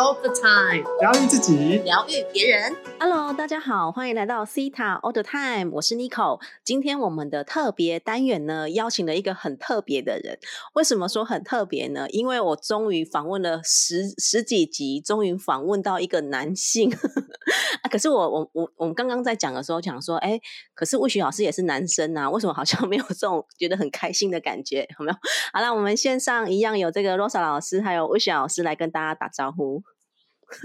all the time，疗愈自己，疗愈别人。Hello，大家好，欢迎来到 Cita All the Time，我是 Nico。今天我们的特别单元呢，邀请了一个很特别的人。为什么说很特别呢？因为我终于访问了十十几集，终于访问到一个男性 啊。可是我我我我们刚刚在讲的时候讲说，哎，可是魏雪老师也是男生啊，为什么好像没有这种觉得很开心的感觉？有没有？好了，我们线上一样有这个 Rosa 老师还有魏雪老师来跟大家打招呼。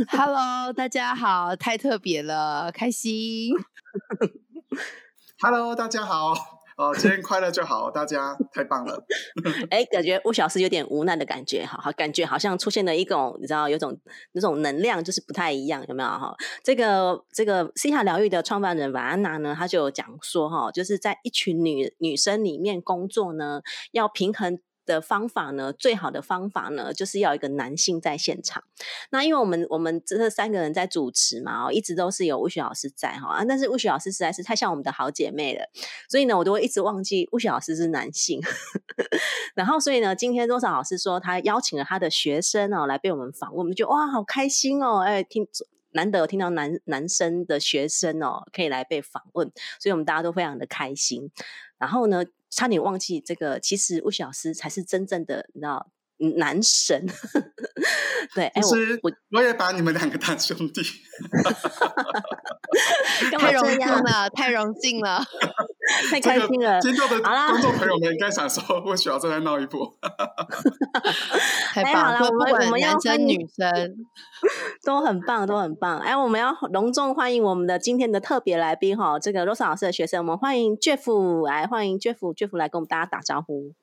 Hello，大家好，太特别了，开心。Hello，大家好，哦，今天快乐就好，大家太棒了。哎，感觉吴小师有点无奈的感觉，哈，好，感觉好像出现了一种，你知道，有种那种能量，就是不太一样，有没有哈？这个这个西塔疗愈的创办人瓦安娜呢，她就有讲说，哈，就是在一群女女生里面工作呢，要平衡。的方法呢，最好的方法呢，就是要一个男性在现场。那因为我们我们这三个人在主持嘛，哦，一直都是有巫雪老师在哈啊，但是巫雪老师实在是太像我们的好姐妹了，所以呢，我都会一直忘记巫雪老师是男性。然后，所以呢，今天多少老师说他邀请了他的学生哦来被我们访问，我们就哇，好开心哦！哎，听难得有听到男男生的学生哦可以来被访问，所以我们大家都非常的开心。然后呢，差点忘记这个，其实巫雪老师才是真正的，你知道。男神，对，哎，我我我也把你们两个当兄弟，太荣幸了，太荣幸了，太开心了。听到的观众朋友们应该想说，我需要再来闹一波。太棒了，我们我们要男生女生都很棒，都很棒。哎，我们要隆重欢迎我们的今天的特别来宾哈，这个 Rosa 老师的学生，我们欢迎 Jeff 来，欢迎 Jeff，Jeff 来跟我们大家打招呼。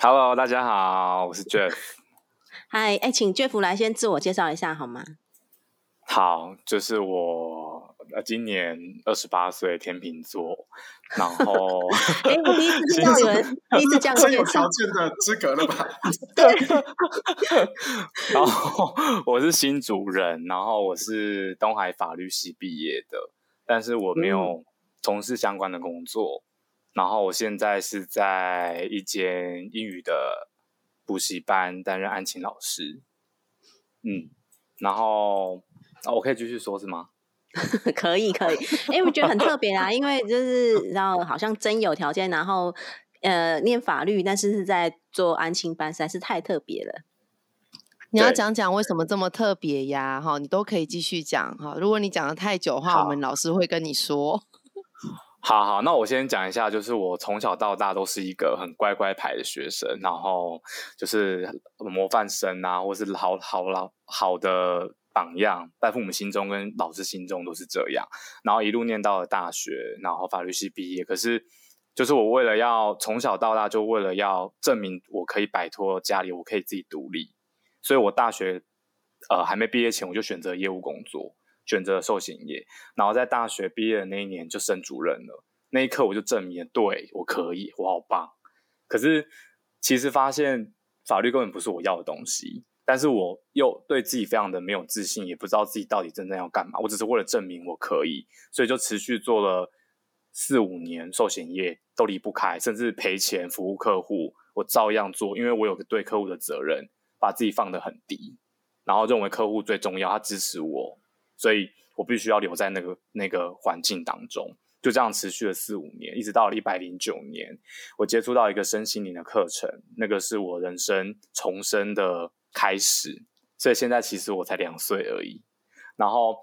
Hello，大家好，我是 Jeff。嗨，哎，请 Jeff 来先自我介绍一下好吗？好，就是我呃，今年二十八岁，天秤座。然后，哎，我第一次 听到有人第一次这样最有条件的资格了吧？对然后我是新主人，然后我是东海法律系毕业的，但是我没有从事相关的工作。然后我现在是在一间英语的补习班担任案情老师，嗯，然后哦，我可以继续说是吗？可 以可以，哎，我觉得很特别啊，因为就是然后好像真有条件，然后呃念法律，但是是在做安亲班，实在是太特别了。你要讲讲为什么这么特别呀？哈，你都可以继续讲哈。如果你讲的太久的话，我们老师会跟你说。好好，那我先讲一下，就是我从小到大都是一个很乖乖牌的学生，然后就是模范生啊，或是好好老好的榜样，在父母心中跟老师心中都是这样。然后一路念到了大学，然后法律系毕业。可是，就是我为了要从小到大，就为了要证明我可以摆脱家里，我可以自己独立，所以我大学呃还没毕业前，我就选择业务工作。选择寿险业，然后在大学毕业的那一年就升主任了。那一刻我就证明了，对我可以，我好棒。可是其实发现法律根本不是我要的东西，但是我又对自己非常的没有自信，也不知道自己到底真正要干嘛。我只是为了证明我可以，所以就持续做了四五年寿险业，都离不开，甚至赔钱服务客户，我照样做，因为我有个对客户的责任，把自己放得很低，然后认为客户最重要，他支持我。所以我必须要留在那个那个环境当中，就这样持续了四五年，一直到了一百零九年，我接触到一个身心灵的课程，那个是我人生重生的开始。所以现在其实我才两岁而已，然后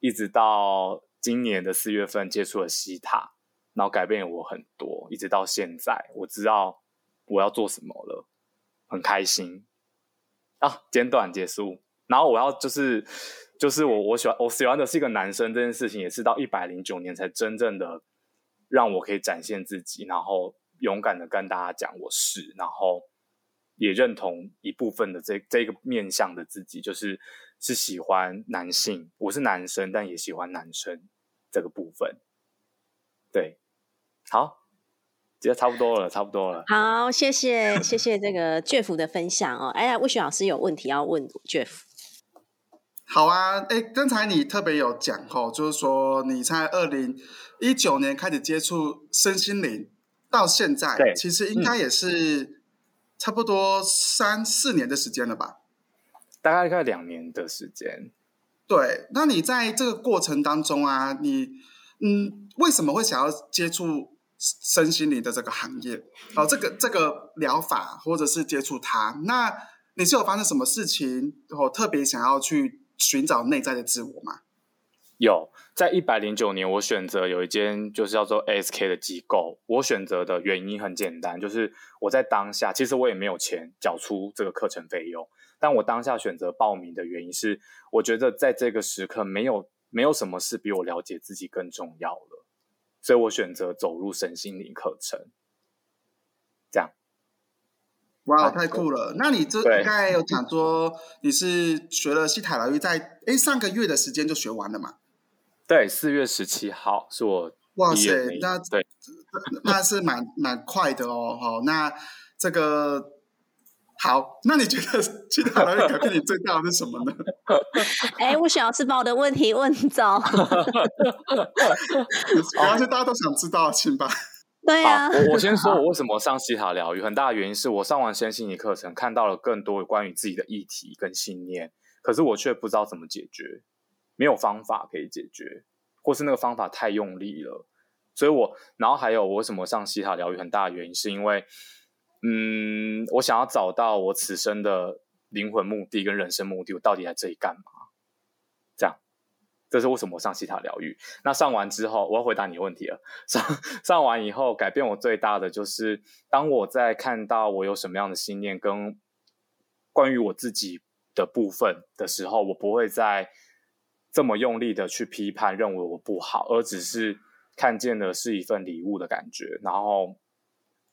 一直到今年的四月份接触了西塔，然后改变了我很多，一直到现在，我知道我要做什么了，很开心啊！简短结束，然后我要就是。就是我我喜欢我喜欢的是一个男生这件事情，也是到一百零九年才真正的让我可以展现自己，然后勇敢的跟大家讲我是，然后也认同一部分的这这个面向的自己，就是是喜欢男性，我是男生，但也喜欢男生这个部分。对，好，觉得差不多了，差不多了。好，谢谢谢谢这个 Jeff 的分享哦。哎呀，魏雪老师有问题要问 Jeff。好啊，哎，刚才你特别有讲哦，就是说你在二零一九年开始接触身心灵，到现在，对，其实应该也是差不多三四年的时间了吧？大概快两年的时间。对，那你在这个过程当中啊，你嗯，为什么会想要接触身心灵的这个行业？哦，这个这个疗法，或者是接触它，那你是有发生什么事情，哦，特别想要去寻找内在的自我吗？有，在一百零九年，我选择有一间就是叫做 ASK 的机构。我选择的原因很简单，就是我在当下，其实我也没有钱缴出这个课程费用。但我当下选择报名的原因是，我觉得在这个时刻，没有没有什么事比我了解自己更重要了，所以我选择走入身心灵课程。这样，哇，太酷了！那你这刚才有讲说，你是学了西塔疗愈，在哎上个月的时间就学完了嘛？对，四月十七号是我哇塞，那对，那是蛮蛮快的哦。好，那这个好，那你觉得其他人改变你最大的是什么呢？哎，我想要是把我的问题问走，主要是大家都想知道，请吧。对呀，我我先说，我为什么上西塔疗愈，很大的原因是我上完先心理课程，看到了更多关于自己的议题跟信念，可是我却不知道怎么解决。没有方法可以解决，或是那个方法太用力了，所以我，然后还有我为什么上西塔疗愈很大的原因，是因为，嗯，我想要找到我此生的灵魂目的跟人生目的，我到底在这里干嘛？这样，这是为什么我上西塔疗愈。那上完之后，我要回答你问题了。上上完以后，改变我最大的就是，当我在看到我有什么样的信念跟关于我自己的部分的时候，我不会再。这么用力的去批判，认为我不好，而只是看见的是一份礼物的感觉，然后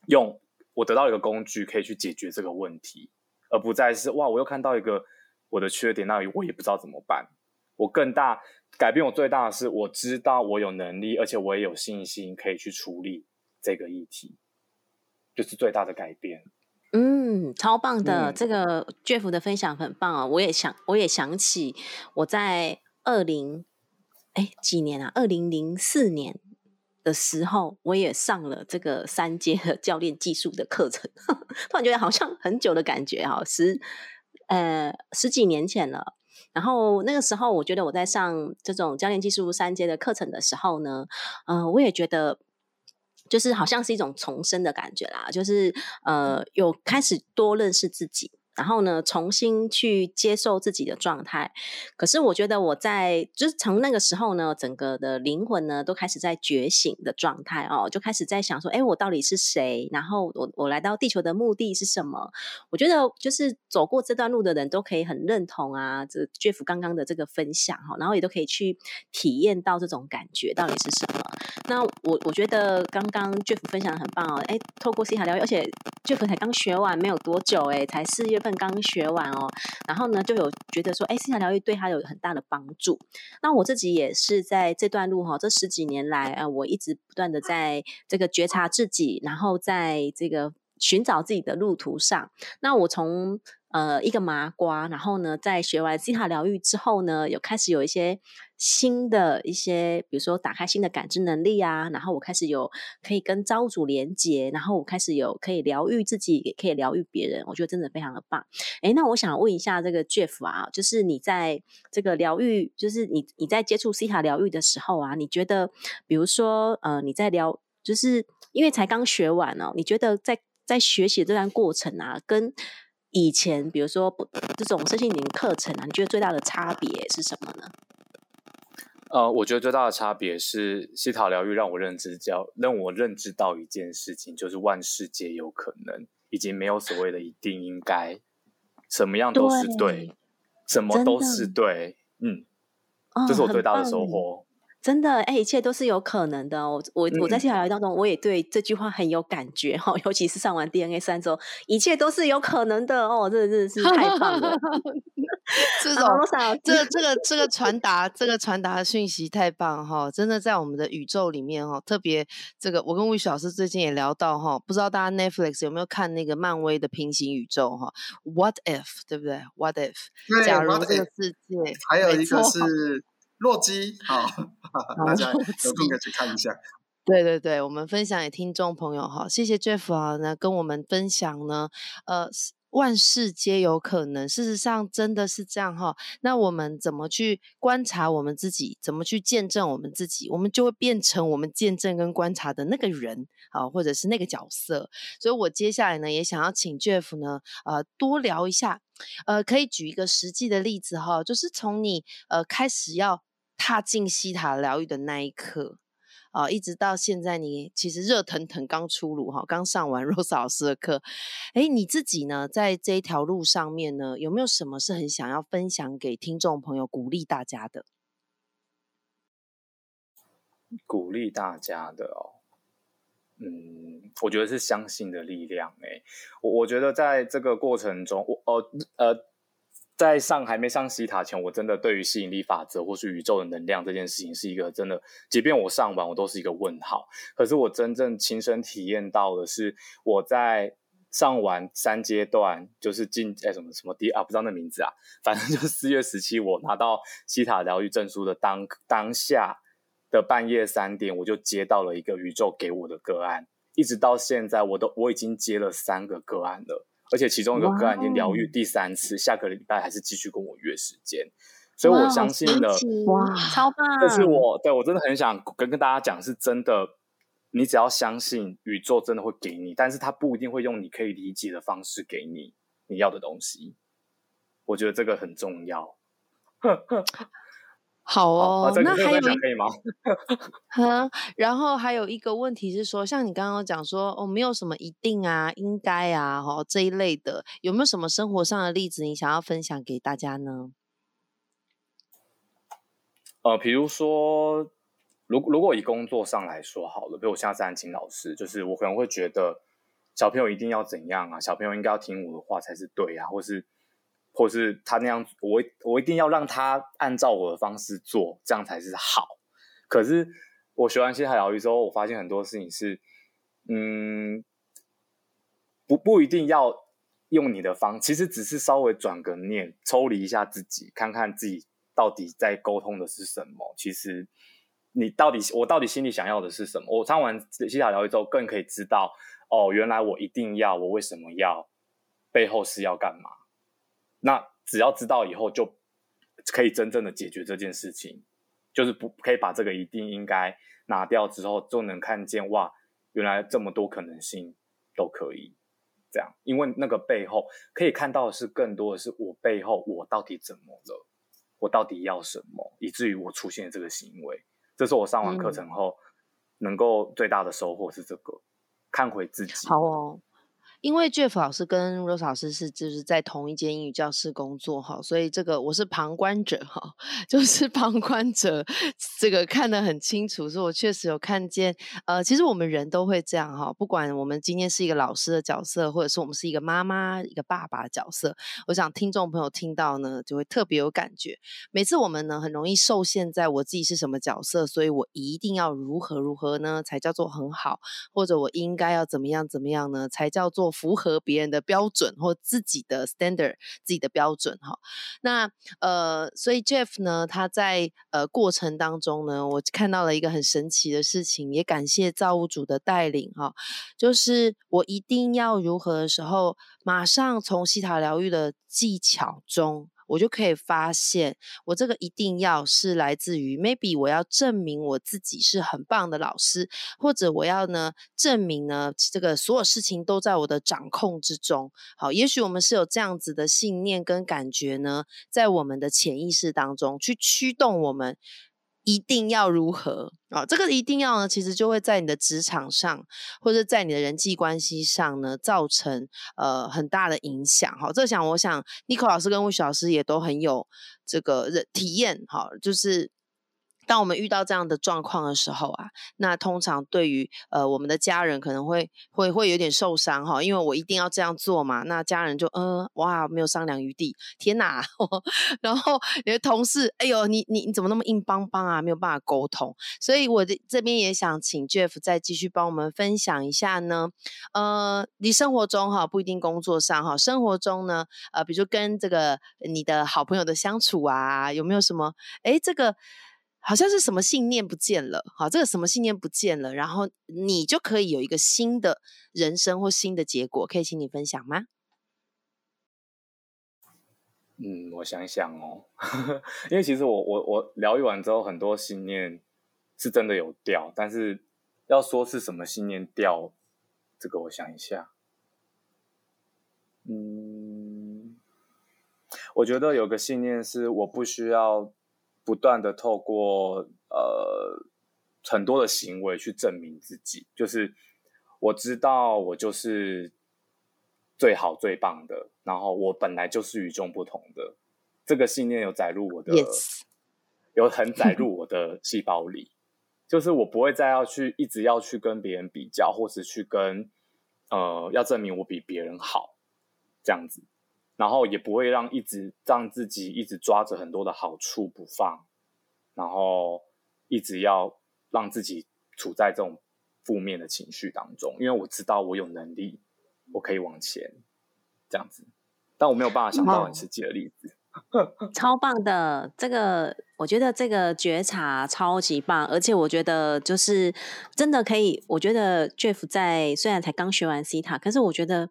用我得到一个工具可以去解决这个问题，而不再是哇，我又看到一个我的缺点，那我也不知道怎么办。我更大改变，我最大的是我知道我有能力，而且我也有信心可以去处理这个议题，就是最大的改变。嗯，超棒的，这个 Jeff 的分享很棒啊！我也想，我也想起我在。二零哎几年啊？二零零四年的时候，我也上了这个三阶的教练技术的课程，突然觉得好像很久的感觉哈，十呃十几年前了。然后那个时候，我觉得我在上这种教练技术三阶的课程的时候呢，嗯，我也觉得就是好像是一种重生的感觉啦，就是呃有开始多认识自己。然后呢，重新去接受自己的状态。可是我觉得我在就是从那个时候呢，整个的灵魂呢都开始在觉醒的状态哦，就开始在想说，哎，我到底是谁？然后我我来到地球的目的是什么？我觉得就是走过这段路的人都可以很认同啊，这 Jeff 刚刚的这个分享哈，然后也都可以去体验到这种感觉到底是什么。那我我觉得刚刚 Jeff 分享的很棒哦，哎，透过西塔疗愈，而且 Jeff 才刚学完没有多久，哎，才四月份。刚学完哦，然后呢，就有觉得说，哎，心疗疗愈对他有很大的帮助。那我自己也是在这段路哈，这十几年来啊，我一直不断的在这个觉察自己，然后在这个寻找自己的路途上。那我从呃，一个麻瓜，然后呢，在学完西塔疗愈之后呢，有开始有一些新的一些，比如说打开新的感知能力啊，然后我开始有可以跟招主连接，然后我开始有可以疗愈自己，也可以疗愈别人，我觉得真的非常的棒。哎，那我想问一下这个 Jeff 啊，就是你在这个疗愈，就是你你在接触西塔疗愈的时候啊，你觉得，比如说呃，你在疗，就是因为才刚学完哦，你觉得在在学习这段过程啊，跟以前，比如说不这种身心灵课程啊，你觉得最大的差别是什么呢？呃，我觉得最大的差别是西塔疗愈让我认知叫让我认知到一件事情，就是万事皆有可能，已经没有所谓的一定应该，什么样都是对，什么都是对，嗯，这是我最大的收获。真的，哎，一切都是有可能的。我我我在西塔疗愈当中，我也对这句话很有感觉哈。尤其是上完 DNA 三周，一切都是有可能的哦。真的真的是太棒了。这种这这个这个传达这个传达的讯息太棒哈！真的在我们的宇宙里面哈，特别这个我跟魏雪老师最近也聊到哈，不知道大家 Netflix 有没有看那个漫威的平行宇宙哈？What if 对不对？What if 假如这个世界还有一个是。洛基，好，大家有空可以去看一下。对对对，我们分享给听众朋友哈，谢谢 Jeff 啊，那跟我们分享呢，呃，万事皆有可能，事实上真的是这样哈。那我们怎么去观察我们自己？怎么去见证我们自己？我们就会变成我们见证跟观察的那个人啊，或者是那个角色。所以我接下来呢，也想要请 Jeff 呢，呃，多聊一下，呃，可以举一个实际的例子哈，就是从你呃开始要踏进西塔疗愈的那一刻。啊，一直到现在，你其实热腾腾刚出炉哈，刚上完 Rose 老师的课。哎，你自己呢，在这一条路上面呢，有没有什么是很想要分享给听众朋友，鼓励大家的？鼓励大家的哦，嗯，我觉得是相信的力量。哎，我我觉得在这个过程中，我呃呃。在上还没上西塔前，我真的对于吸引力法则或是宇宙的能量这件事情是一个真的，即便我上完，我都是一个问号。可是我真正亲身体验到的是，我在上完三阶段，就是进哎什么什么第啊，不知道那名字啊，反正就是四月十七，我拿到西塔疗愈证书的当当下的半夜三点，我就接到了一个宇宙给我的个案，一直到现在，我都我已经接了三个个案了。而且其中一个个案已经疗愈第三次，下个礼拜还是继续跟我约时间，所以我相信的哇，超棒！这是我对我真的很想跟跟大家讲，是真的，你只要相信宇宙真的会给你，但是他不一定会用你可以理解的方式给你你要的东西。我觉得这个很重要。好哦，那还有可以 然后还有一个问题是说，像你刚刚讲说，哦，没有什么一定啊、应该啊，哈这一类的，有没有什么生活上的例子你想要分享给大家呢？呃，比如说，如如果以工作上来说好了，比如我现在是安琴老师，就是我可能会觉得小朋友一定要怎样啊，小朋友应该要听我的话才是对啊，或是。或是他那样，我我一定要让他按照我的方式做，这样才是好。可是我学完西海疗愈之后，我发现很多事情是，嗯，不不一定要用你的方，其实只是稍微转个念，抽离一下自己，看看自己到底在沟通的是什么。其实你到底我到底心里想要的是什么？我唱完西海疗愈之后，更可以知道哦，原来我一定要，我为什么要，背后是要干嘛。那只要知道以后，就可以真正的解决这件事情，就是不可以把这个一定应该拿掉之后，就能看见哇，原来这么多可能性都可以这样，因为那个背后可以看到的是更多的是我背后我到底怎么了，我到底要什么，以至于我出现这个行为，这是我上完课程后能够最大的收获是这个，看回自己。好哦。因为 Jeff 老师跟 Rose 老师是就是在同一间英语教室工作哈，所以这个我是旁观者哈，就是旁观者，这个看得很清楚，所以我确实有看见。呃，其实我们人都会这样哈，不管我们今天是一个老师的角色，或者是我们是一个妈妈、一个爸爸的角色，我想听众朋友听到呢，就会特别有感觉。每次我们呢，很容易受限在我自己是什么角色，所以我一定要如何如何呢，才叫做很好，或者我应该要怎么样怎么样呢，才叫做。符合别人的标准或自己的 standard，自己的标准哈。那呃，所以 Jeff 呢，他在呃过程当中呢，我看到了一个很神奇的事情，也感谢造物主的带领哈。就是我一定要如何的时候，马上从西塔疗愈的技巧中。我就可以发现，我这个一定要是来自于 maybe 我要证明我自己是很棒的老师，或者我要呢证明呢这个所有事情都在我的掌控之中。好，也许我们是有这样子的信念跟感觉呢，在我们的潜意识当中去驱动我们。一定要如何啊？这个一定要呢，其实就会在你的职场上，或者在你的人际关系上呢，造成呃很大的影响。好，这想我想 n i c o 老师跟魏雪老师也都很有这个体验。好，就是。当我们遇到这样的状况的时候啊，那通常对于呃我们的家人可能会会会有点受伤哈，因为我一定要这样做嘛，那家人就嗯哇没有商量余地，天哪！然后你的同事，哎呦你你你怎么那么硬邦邦啊，没有办法沟通，所以我的这边也想请 Jeff 再继续帮我们分享一下呢，呃，你生活中哈不一定工作上哈，生活中呢呃，比如说跟这个你的好朋友的相处啊，有没有什么哎这个。好像是什么信念不见了，好，这个什么信念不见了，然后你就可以有一个新的人生或新的结果，可以请你分享吗？嗯，我想想哦，因为其实我我我疗愈完之后，很多信念是真的有掉，但是要说是什么信念掉，这个我想一下。嗯，我觉得有个信念是我不需要不断的透过呃很多的行为去证明自己，就是我知道我就是最好最棒的。然后我本来就是与众不同的，这个信念有载入我的，有很载入我的细胞里，就是我不会再要去一直要去跟别人比较，或是去跟呃要证明我比别人好这样子，然后也不会让一直让自己一直抓着很多的好处不放，然后一直要让自己处在这种负面的情绪当中，因为我知道我有能力，我可以往前这样子。但我没有办法想到很实际的例子，超棒的这个，我觉得这个觉察超级棒，而且我觉得就是真的可以。我觉得 Jeff 在虽然才刚学完 C 塔，可是我觉得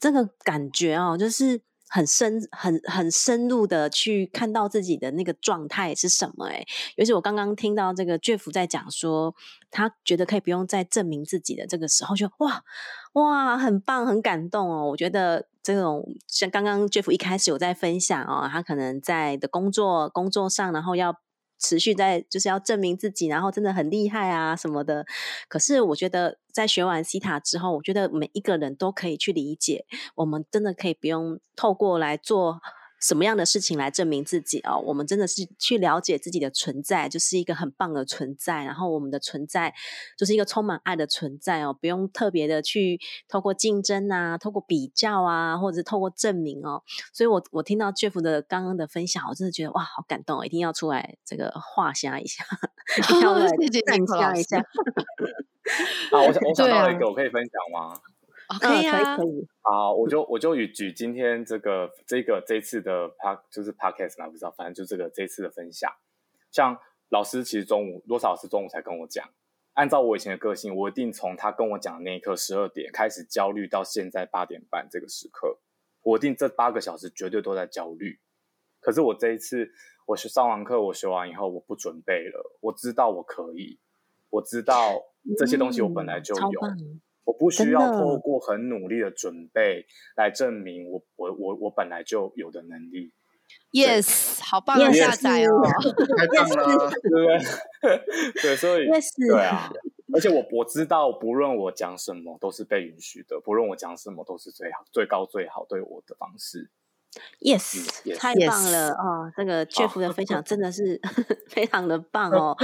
这个感觉哦，就是很深、很很深入的去看到自己的那个状态是什么。哎，尤其我刚刚听到这个 Jeff 在讲说，他觉得可以不用再证明自己的这个时候，就哇哇，很棒，很感动哦。我觉得。这种像刚刚 Jeff 一开始有在分享哦，他可能在的工作工作上，然后要持续在就是要证明自己，然后真的很厉害啊什么的。可是我觉得在学完西塔之后，我觉得每一个人都可以去理解，我们真的可以不用透过来做。什么样的事情来证明自己哦？我们真的是去了解自己的存在，就是一个很棒的存在。然后我们的存在就是一个充满爱的存在哦，不用特别的去透过竞争啊，透过比较啊，或者是透过证明哦。所以我我听到 Jeff 的刚刚的分享，我真的觉得哇，好感动哦，一定要出来这个画 下一下，要来赞下一下。啊，我我想到一个，我可以分享吗？可以啊，可以。好，我就我就举举今天这个这个这次的 park 就是 podcast 嘛，不知道，反正就这个这次的分享。像老师其实中午罗少老师中午才跟我讲，按照我以前的个性，我一定从他跟我讲的那一刻十二点开始焦虑，到现在八点半这个时刻，我一定这八个小时绝对都在焦虑。可是我这一次我学上完课，我学完以后我不准备了，我知道我可以，我知道这些东西我本来就有。我不需要透过很努力的准备来证明我我我我本来就有的能力。Yes，好棒的下载哦，太棒了，对不对？对，所以对啊，而且我我知道，不论我讲什么都是被允许的，不论我讲什么都是最好、最高、最好对我的方式。Yes，太棒了啊！这个 Jeff 的分享真的是 非常的棒哦。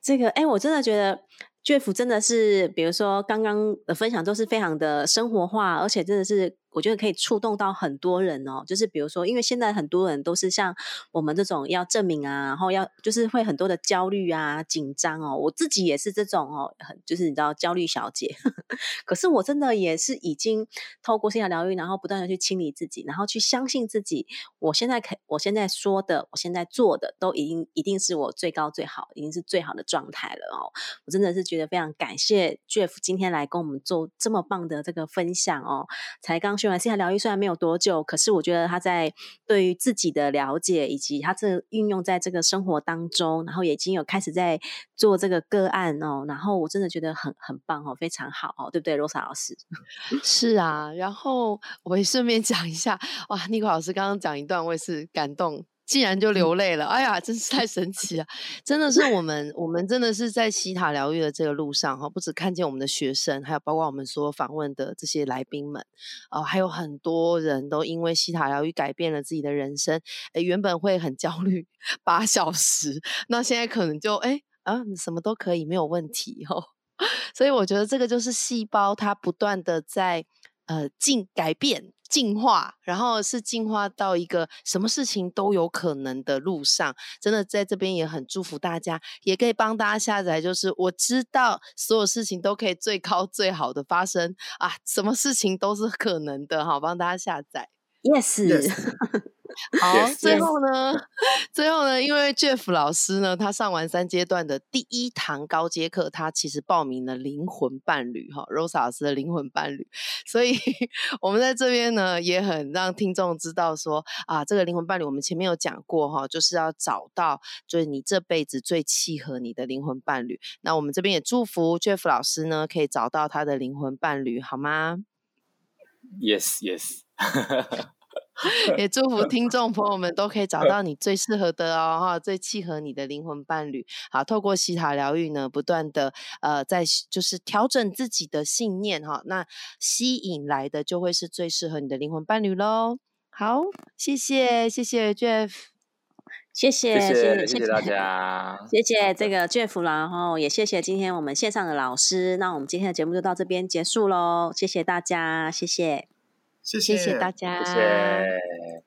这个哎，我真的觉得。Jeff 真的是，比如说刚刚的分享都是非常的生活化，而且真的是。我觉得可以触动到很多人哦，就是比如说，因为现在很多人都是像我们这种要证明啊，然后要就是会很多的焦虑啊、紧张哦。我自己也是这种哦，很就是你知道焦虑小姐。可是我真的也是已经透过心疗疗愈，然后不断的去清理自己，然后去相信自己。我现在可，我现在说的，我现在做的，都已经一定是我最高最好，已经是最好的状态了哦。我真的是觉得非常感谢 Jeff 今天来跟我们做这么棒的这个分享哦，才刚。现在疗愈虽然没有多久，可是我觉得他在对于自己的了解，以及他这运用在这个生活当中，然后已经有开始在做这个个案哦。然后我真的觉得很很棒哦，非常好哦，对不对，罗莎老师？是啊，然后我也顺便讲一下，哇，尼克老师刚刚讲一段，我也是感动。竟然就流泪了，哎呀，真是太神奇了！真的是我们，我们真的是在西塔疗愈的这个路上哈，不止看见我们的学生，还有包括我们所有访问的这些来宾们，啊，还有很多人都因为西塔疗愈改变了自己的人生。哎，原本会很焦虑八小时，那现在可能就哎啊，什么都可以，没有问题哦。所以我觉得这个就是细胞它不断的在呃进改变。进化，然后是进化到一个什么事情都有可能的路上，真的在这边也很祝福大家，也可以帮大家下载。就是我知道所有事情都可以最高最好的发生啊，什么事情都是可能的，好，帮大家下载。Yes，好，最后呢，最后呢，因为 Jeff 老师呢，他上完三阶段的第一堂高阶课，他其实报名了灵魂伴侣哈，Rosa 老师的灵魂伴侣，所以我们在这边呢，也很让听众知道说啊，这个灵魂伴侣，我们前面有讲过哈，就是要找到就是你这辈子最契合你的灵魂伴侣。那我们这边也祝福 Jeff 老师呢，可以找到他的灵魂伴侣，好吗？Yes, yes。也祝福听众朋友们都可以找到你最适合的哦，哈，最契合你的灵魂伴侣。好，透过西塔疗愈呢，不断的呃，在就是调整自己的信念哈，那吸引来的就会是最适合你的灵魂伴侣喽。好，谢谢谢谢 Jeff，谢谢谢谢谢谢大家，谢谢这个 Jeff 然后也谢谢今天我们线上的老师。那我们今天的节目就到这边结束喽，谢谢大家，谢谢。谢谢大家。谢谢。